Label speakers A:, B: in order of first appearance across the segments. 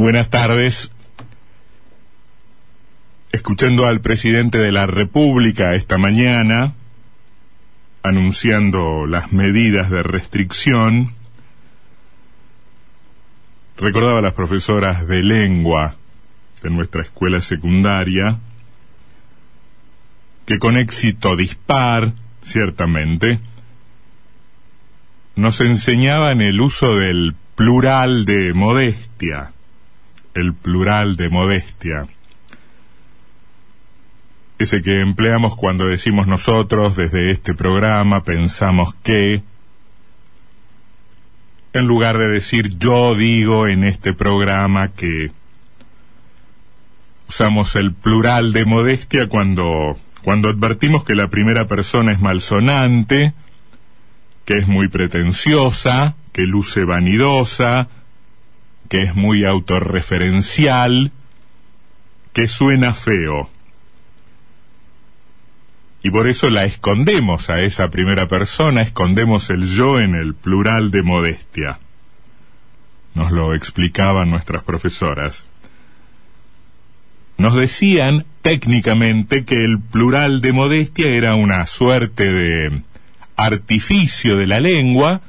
A: Buenas tardes. Escuchando al presidente de la República esta mañana, anunciando las medidas de restricción, recordaba a las profesoras de lengua de nuestra escuela secundaria que con éxito dispar, ciertamente, nos enseñaban el uso del plural de modestia, el plural de modestia, ese que empleamos cuando decimos nosotros desde este programa, pensamos que, en lugar de decir yo digo en este programa que usamos el plural de modestia cuando, cuando advertimos que la primera persona es malsonante, que es muy pretenciosa, que luce vanidosa, que es muy autorreferencial, que suena feo. Y por eso la escondemos a esa primera persona, escondemos el yo en el plural de modestia. Nos lo explicaban nuestras profesoras. Nos decían técnicamente que el plural de modestia era una suerte de artificio de la lengua,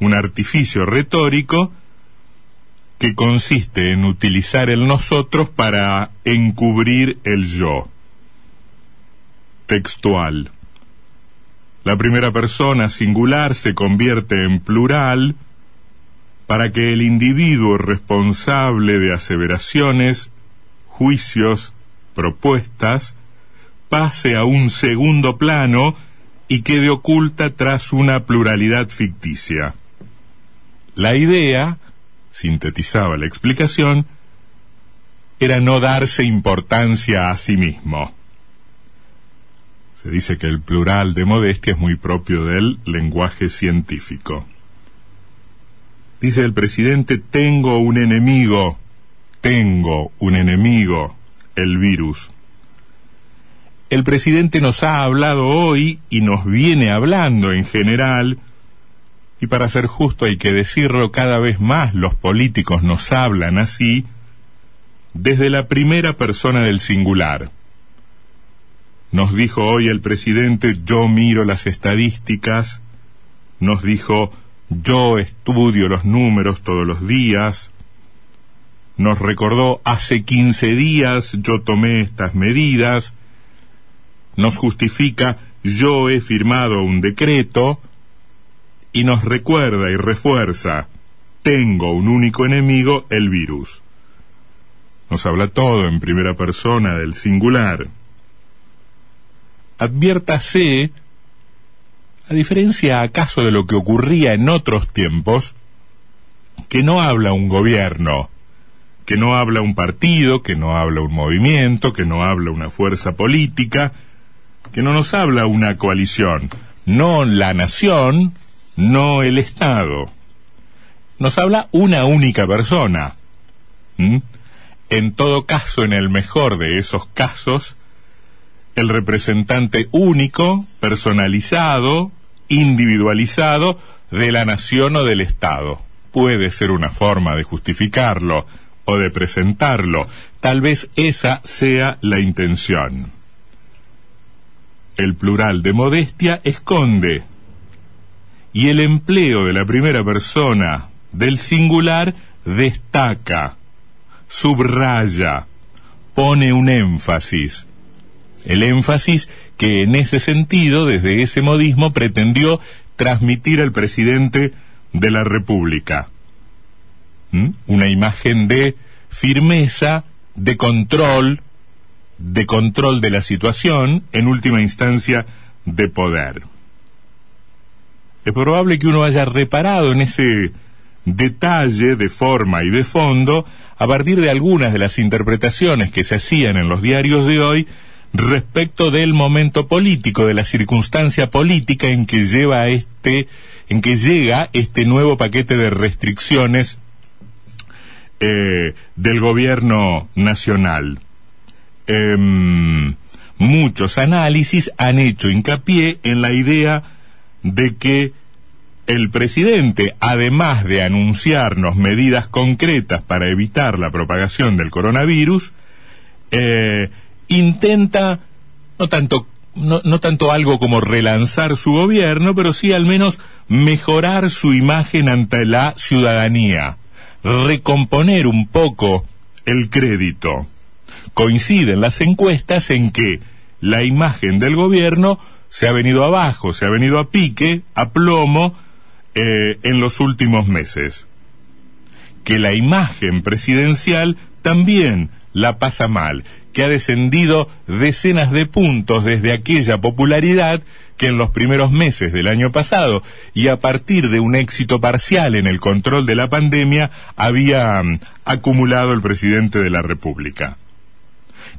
A: un artificio retórico, que consiste en utilizar el nosotros para encubrir el yo. Textual. La primera persona singular se convierte en plural para que el individuo responsable de aseveraciones juicios, propuestas, pase a un segundo plano y quede oculta tras una pluralidad ficticia. La idea, sintetizaba la explicación, era no darse importancia a sí mismo. Se dice que el plural de modestia es muy propio del lenguaje científico. Dice el presidente, tengo un enemigo, tengo un enemigo, el virus. El presidente nos ha hablado hoy y nos viene hablando en general, y para ser justo hay que decirlo cada vez más, los políticos nos hablan así, desde la primera persona del singular. Nos dijo hoy el presidente, yo miro las estadísticas, nos dijo, yo estudio los números todos los días, nos recordó hace 15 días yo tomé estas medidas, nos justifica yo he firmado un decreto y nos recuerda y refuerza tengo un único enemigo, el virus. Nos habla todo en primera persona del singular. Adviértase, a diferencia acaso de lo que ocurría en otros tiempos, que no habla un gobierno, que no habla un partido, que no habla un movimiento, que no habla una fuerza política, que no nos habla una coalición, no la nación, no el Estado. Nos habla una única persona. En todo caso, en el mejor de esos casos, el representante único, personalizado, individualizado de la nación o del Estado. Puede ser una forma de justificarlo, o de presentarlo. Tal vez esa sea la intención. El plural de modestia esconde y el empleo de la primera persona del singular destaca, subraya, pone un énfasis. El énfasis que en ese sentido, desde ese modismo, pretendió transmitir al presidente de la República. ¿Mm? una imagen de firmeza, de control, de control de la situación, en última instancia, de poder. Es probable que uno haya reparado en ese detalle de forma y de fondo a partir de algunas de las interpretaciones que se hacían en los diarios de hoy respecto del momento político, de la circunstancia política en que lleva este, en que llega este nuevo paquete de restricciones eh, del gobierno nacional. Em, muchos análisis han hecho hincapié en la idea de que el presidente, además de anunciarnos medidas concretas para evitar la propagación del coronavirus, eh, intenta no tanto no, no, tanto algo como relanzar su gobierno, pero sí al menos mejorar su imagen ante la ciudadanía, recomponer un poco el crédito. Coinciden las encuestas en que la imagen del gobierno se ha venido abajo, se ha venido a pique, a plomo, eh, en los últimos meses. Que la imagen presidencial también la pasa mal, que ha descendido decenas de puntos desde aquella popularidad que en los primeros meses del año pasado y a partir de un éxito parcial en el control de la pandemia había mm, acumulado el presidente de la República.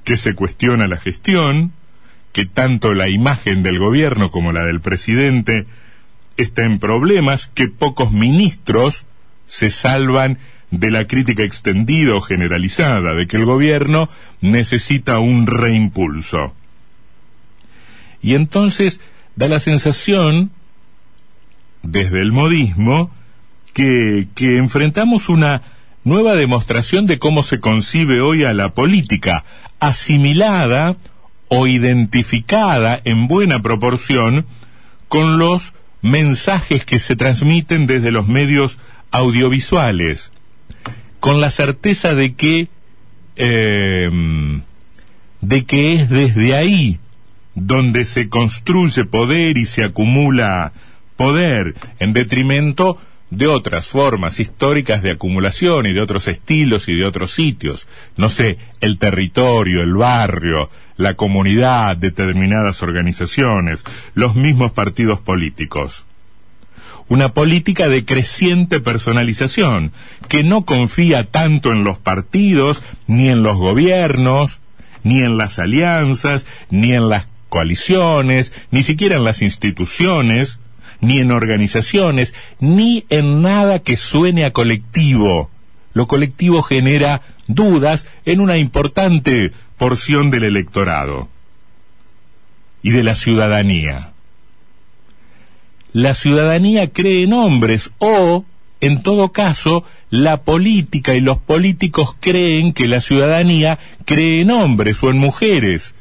A: Que se cuestiona la gestión, que tanto la imagen del gobierno como la del presidente está en problemas, que pocos ministros se salvan de la crítica extendida o generalizada de que el gobierno necesita un reimpulso. Y entonces da la sensación, desde el modismo, que, enfrentamos una nueva demostración de cómo se concibe hoy a la política, asimilada o identificada en buena proporción con los mensajes que se transmiten desde los medios audiovisuales, con la certeza de que eh, de que es desde ahí donde se construye poder y se acumula poder en detrimento de otras formas históricas de acumulación y de otros estilos y de otros sitios. No sé, el territorio, el barrio, la comunidad, determinadas organizaciones, los mismos partidos políticos. Una política de creciente personalización, que no confía tanto en los partidos, ni en los gobiernos, ni en las alianzas, ni en las coaliciones, ni siquiera en las instituciones, ni en organizaciones, ni en nada que suene a colectivo. Lo colectivo genera dudas en una importante porción del electorado y de la ciudadanía. La ciudadanía cree en hombres o, en todo caso, la política y los políticos creen que la ciudadanía cree en hombres o en mujeres,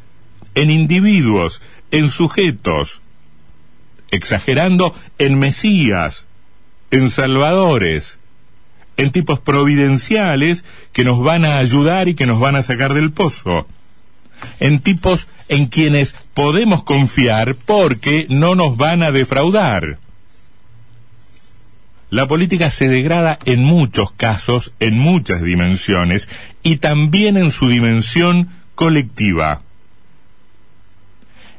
A: en individuos, en sujetos, exagerando en Mesías, en Salvadores, en tipos providenciales que nos van a ayudar y que nos van a sacar del pozo, en tipos en quienes podemos confiar porque no nos van a defraudar. La política se degrada en muchos casos, en muchas dimensiones, y también en su dimensión colectiva.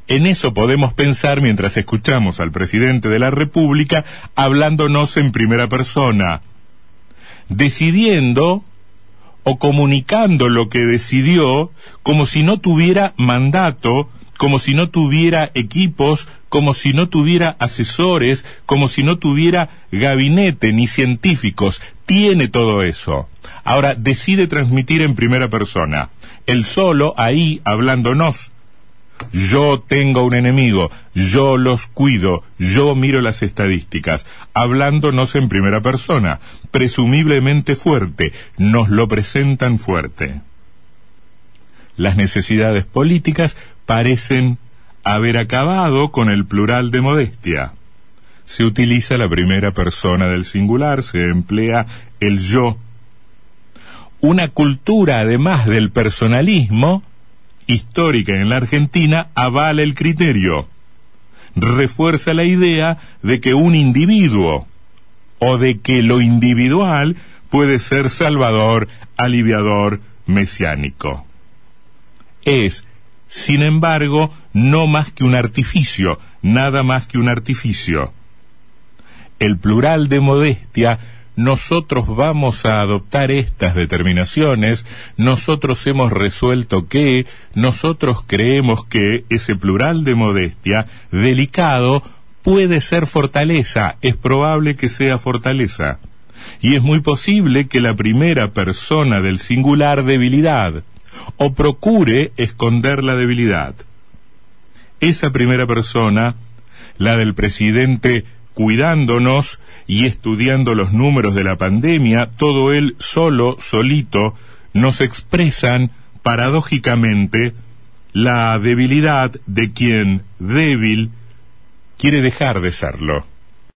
A: En eso podemos pensar mientras escuchamos al presidente de la República hablándonos en primera persona, decidiendo o comunicando lo que decidió como si no tuviera mandato, como si no tuviera equipos, como si no tuviera asesores, como si no tuviera gabinete ni científicos. Tiene todo eso. Ahora decide transmitir en primera persona. Él solo ahí hablándonos yo tengo un enemigo, yo los cuido, yo miro las estadísticas, hablándonos en primera persona, presumiblemente fuerte, nos lo presentan fuerte. Las necesidades políticas parecen haber acabado con el plural de modestia. Se utiliza la primera persona del singular, se emplea el yo. Una cultura, además del personalismo, histórica en la Argentina avala el criterio, refuerza la idea de que un individuo o de que lo individual puede ser salvador, aliviador, mesiánico. Es, sin embargo, no más que un artificio, nada más que un artificio. El plural de modestia nosotros vamos a adoptar estas determinaciones, nosotros hemos resuelto que, nosotros creemos que ese plural de modestia, delicado, puede ser fortaleza, es probable que sea fortaleza. Y es muy posible que la primera persona del singular debilidad, o procure esconder la debilidad. Esa primera persona, la del presidente cuidándonos y estudiando los números de la pandemia, todo él solo, solito, nos expresan paradójicamente la debilidad de quien débil quiere dejar de serlo.